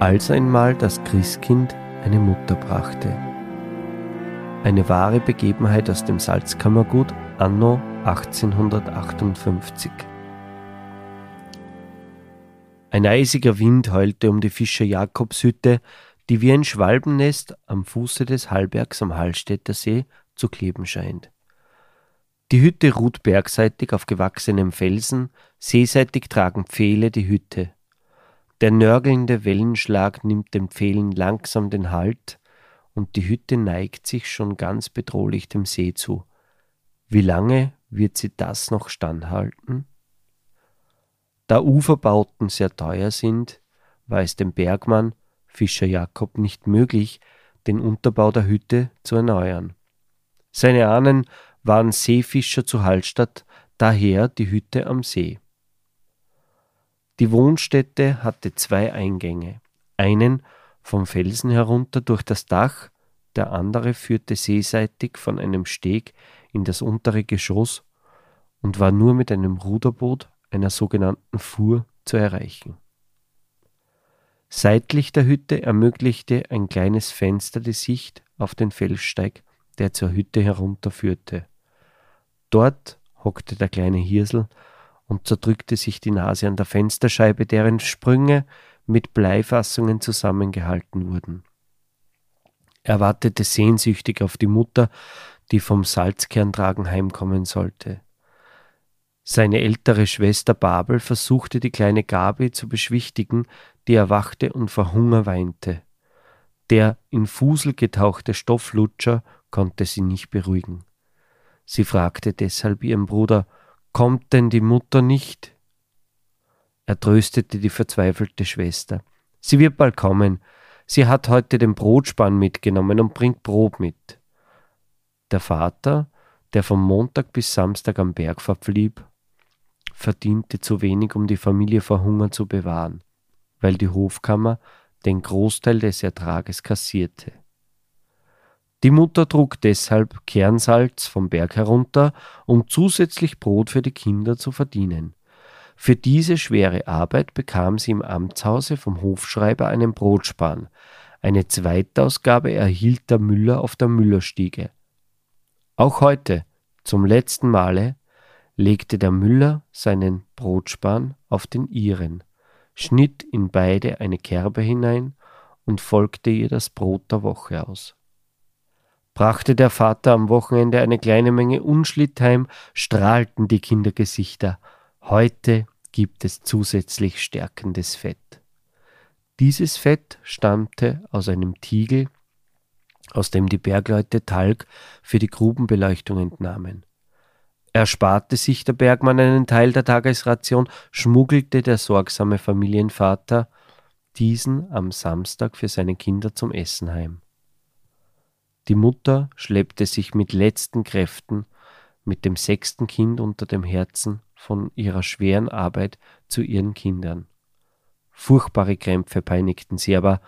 als einmal das Christkind eine Mutter brachte. Eine wahre Begebenheit aus dem Salzkammergut anno 1858. Ein eisiger Wind heulte um die Fischer Jakobshütte, die wie ein Schwalbennest am Fuße des Hallbergs am Hallstätter See zu kleben scheint. Die Hütte ruht bergseitig auf gewachsenem Felsen, seeseitig tragen Pfähle die Hütte. Der nörgelnde Wellenschlag nimmt den Pfählen langsam den Halt, und die Hütte neigt sich schon ganz bedrohlich dem See zu. Wie lange wird sie das noch standhalten? Da Uferbauten sehr teuer sind, war es dem Bergmann, Fischer Jakob, nicht möglich, den Unterbau der Hütte zu erneuern. Seine Ahnen waren Seefischer zu Hallstatt, daher die Hütte am See. Die Wohnstätte hatte zwei Eingänge, einen vom Felsen herunter durch das Dach, der andere führte seeseitig von einem Steg in das untere Geschoss und war nur mit einem Ruderboot, einer sogenannten Fuhr, zu erreichen. Seitlich der Hütte ermöglichte ein kleines Fenster die Sicht auf den Felssteig, der zur Hütte herunterführte. Dort hockte der kleine Hirsel und zerdrückte sich die Nase an der Fensterscheibe, deren Sprünge mit Bleifassungen zusammengehalten wurden. Er wartete sehnsüchtig auf die Mutter, die vom Salzkerntragen heimkommen sollte. Seine ältere Schwester Babel versuchte die kleine Gabi zu beschwichtigen, die erwachte und vor Hunger weinte. Der in Fusel getauchte Stofflutscher konnte sie nicht beruhigen. Sie fragte deshalb ihren Bruder, Kommt denn die Mutter nicht? Er tröstete die verzweifelte Schwester. Sie wird bald kommen. Sie hat heute den Brotspann mitgenommen und bringt Brot mit. Der Vater, der vom Montag bis Samstag am Berg verblieb, verdiente zu wenig, um die Familie vor Hunger zu bewahren, weil die Hofkammer den Großteil des Ertrages kassierte. Die Mutter trug deshalb Kernsalz vom Berg herunter, um zusätzlich Brot für die Kinder zu verdienen. Für diese schwere Arbeit bekam sie im Amtshause vom Hofschreiber einen Brotspan. Eine Zweitausgabe erhielt der Müller auf der Müllerstiege. Auch heute, zum letzten Male, legte der Müller seinen Brotspan auf den ihren, schnitt in beide eine Kerbe hinein und folgte ihr das Brot der Woche aus brachte der Vater am Wochenende eine kleine Menge Unschlitt heim, strahlten die Kindergesichter. Heute gibt es zusätzlich stärkendes Fett. Dieses Fett stammte aus einem Tiegel, aus dem die Bergleute Talg für die Grubenbeleuchtung entnahmen. Ersparte sich der Bergmann einen Teil der Tagesration, schmuggelte der sorgsame Familienvater diesen am Samstag für seine Kinder zum Essen heim. Die Mutter schleppte sich mit letzten Kräften, mit dem sechsten Kind unter dem Herzen, von ihrer schweren Arbeit zu ihren Kindern. Furchtbare Krämpfe peinigten sie, aber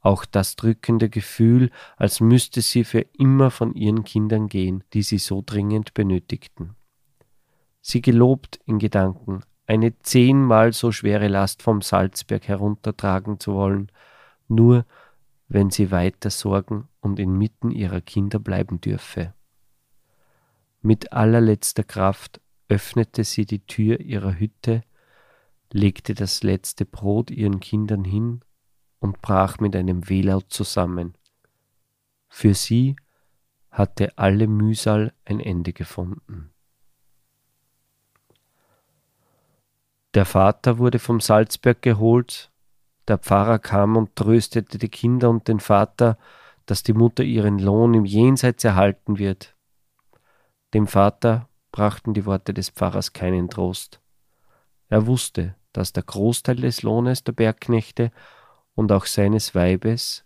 auch das drückende Gefühl, als müsste sie für immer von ihren Kindern gehen, die sie so dringend benötigten. Sie gelobt in Gedanken, eine zehnmal so schwere Last vom Salzberg heruntertragen zu wollen, nur wenn sie weiter sorgen und inmitten ihrer Kinder bleiben dürfe. Mit allerletzter Kraft öffnete sie die Tür ihrer Hütte, legte das letzte Brot ihren Kindern hin und brach mit einem Wehlaut zusammen. Für sie hatte alle Mühsal ein Ende gefunden. Der Vater wurde vom Salzberg geholt der Pfarrer kam und tröstete die Kinder und den Vater, dass die Mutter ihren Lohn im Jenseits erhalten wird. Dem Vater brachten die Worte des Pfarrers keinen Trost. Er wusste, dass der Großteil des Lohnes der Bergknechte und auch seines Weibes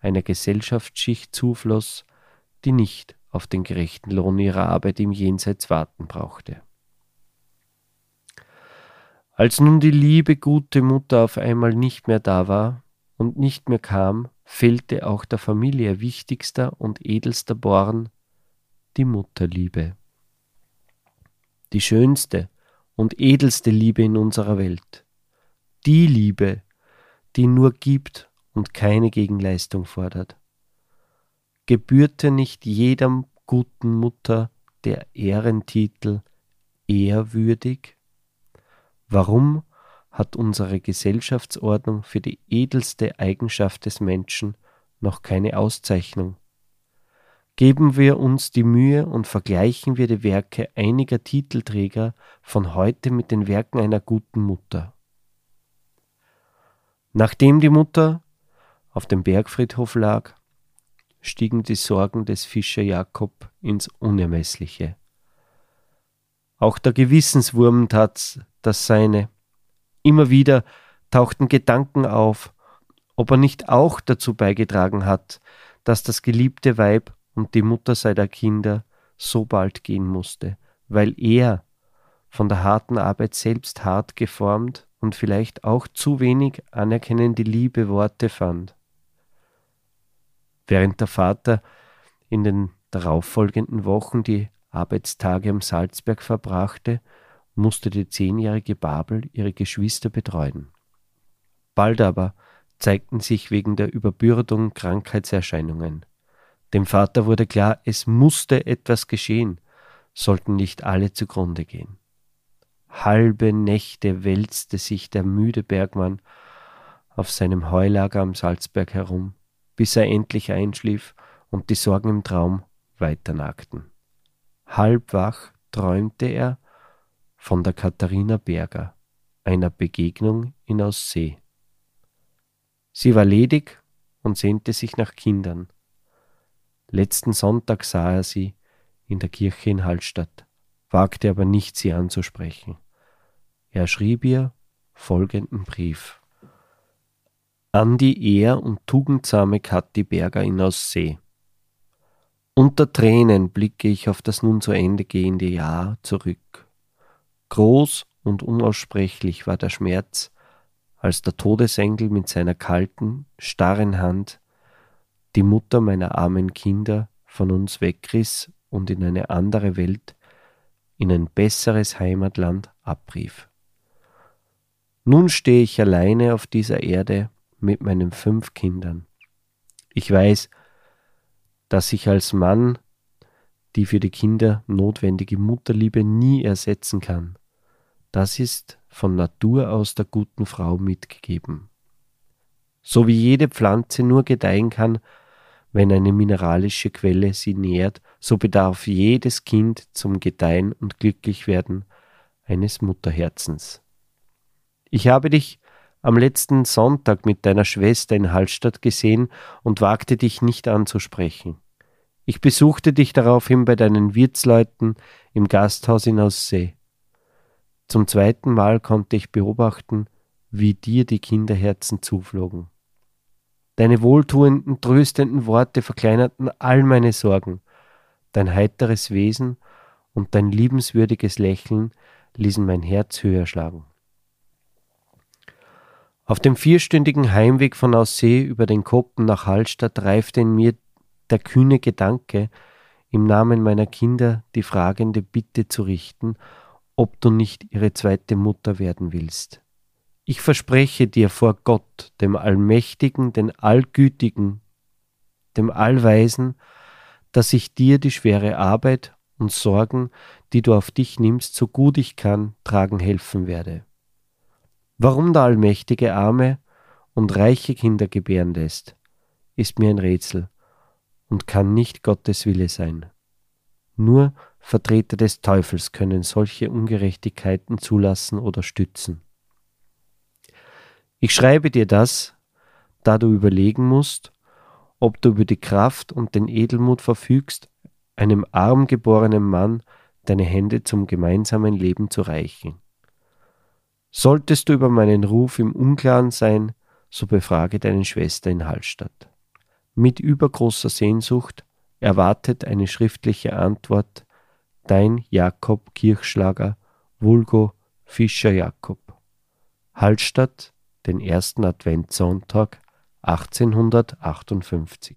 einer Gesellschaftsschicht zufloss, die nicht auf den gerechten Lohn ihrer Arbeit im Jenseits warten brauchte. Als nun die liebe gute Mutter auf einmal nicht mehr da war und nicht mehr kam, fehlte auch der Familie wichtigster und edelster Born, die Mutterliebe. Die schönste und edelste Liebe in unserer Welt. Die Liebe, die nur gibt und keine Gegenleistung fordert. Gebührte nicht jedem guten Mutter der Ehrentitel ehrwürdig? Warum hat unsere Gesellschaftsordnung für die edelste Eigenschaft des Menschen noch keine Auszeichnung? Geben wir uns die Mühe und vergleichen wir die Werke einiger Titelträger von heute mit den Werken einer guten Mutter. Nachdem die Mutter auf dem Bergfriedhof lag, stiegen die Sorgen des Fischer Jakob ins Unermessliche. Auch der Gewissenswurm tat das seine. Immer wieder tauchten Gedanken auf, ob er nicht auch dazu beigetragen hat, dass das geliebte Weib und die Mutter seiner Kinder so bald gehen musste, weil er von der harten Arbeit selbst hart geformt und vielleicht auch zu wenig anerkennende liebe Worte fand. Während der Vater in den darauffolgenden Wochen die Arbeitstage am Salzberg verbrachte, musste die zehnjährige Babel ihre Geschwister betreuen. Bald aber zeigten sich wegen der Überbürdung Krankheitserscheinungen. Dem Vater wurde klar, es musste etwas geschehen, sollten nicht alle zugrunde gehen. Halbe Nächte wälzte sich der müde Bergmann auf seinem Heulager am Salzberg herum, bis er endlich einschlief und die Sorgen im Traum weiternagten. Halb wach träumte er von der Katharina Berger, einer Begegnung in Aussee. Sie war ledig und sehnte sich nach Kindern. Letzten Sonntag sah er sie in der Kirche in Hallstatt, wagte aber nicht, sie anzusprechen. Er schrieb ihr folgenden Brief. An die ehr- und tugendsame Kathi Berger in Aussee. Unter Tränen blicke ich auf das nun zu Ende gehende Jahr zurück. Groß und unaussprechlich war der Schmerz, als der Todesengel mit seiner kalten, starren Hand die Mutter meiner armen Kinder von uns wegriss und in eine andere Welt, in ein besseres Heimatland abrief. Nun stehe ich alleine auf dieser Erde mit meinen fünf Kindern. Ich weiß, dass ich als Mann die für die Kinder notwendige Mutterliebe nie ersetzen kann. Das ist von Natur aus der guten Frau mitgegeben. So wie jede Pflanze nur gedeihen kann, wenn eine mineralische Quelle sie nährt, so bedarf jedes Kind zum Gedeihen und Glücklichwerden eines Mutterherzens. Ich habe dich am letzten Sonntag mit deiner Schwester in Hallstatt gesehen und wagte dich nicht anzusprechen. Ich besuchte dich daraufhin bei deinen Wirtsleuten im Gasthaus in Aussee. Zum zweiten Mal konnte ich beobachten, wie dir die Kinderherzen zuflogen. Deine wohltuenden, tröstenden Worte verkleinerten all meine Sorgen. Dein heiteres Wesen und dein liebenswürdiges Lächeln ließen mein Herz höher schlagen. Auf dem vierstündigen Heimweg von Aussee über den Koppen nach Hallstatt reifte in mir der kühne Gedanke, im Namen meiner Kinder die fragende Bitte zu richten, ob du nicht ihre zweite Mutter werden willst. Ich verspreche dir vor Gott, dem Allmächtigen, den Allgütigen, dem Allweisen, dass ich dir die schwere Arbeit und Sorgen, die du auf dich nimmst, so gut ich kann, tragen helfen werde. Warum der Allmächtige arme und reiche Kinder gebären lässt, ist mir ein Rätsel und kann nicht Gottes Wille sein. Nur Vertreter des Teufels können solche Ungerechtigkeiten zulassen oder stützen. Ich schreibe dir das, da du überlegen musst, ob du über die Kraft und den Edelmut verfügst, einem arm geborenen Mann deine Hände zum gemeinsamen Leben zu reichen. Solltest du über meinen Ruf im Unklaren sein, so befrage deine Schwester in Hallstatt. Mit übergroßer Sehnsucht erwartet eine schriftliche Antwort dein Jakob Kirchschlager, Vulgo Fischer Jakob. Hallstatt, den ersten Adventssonntag 1858.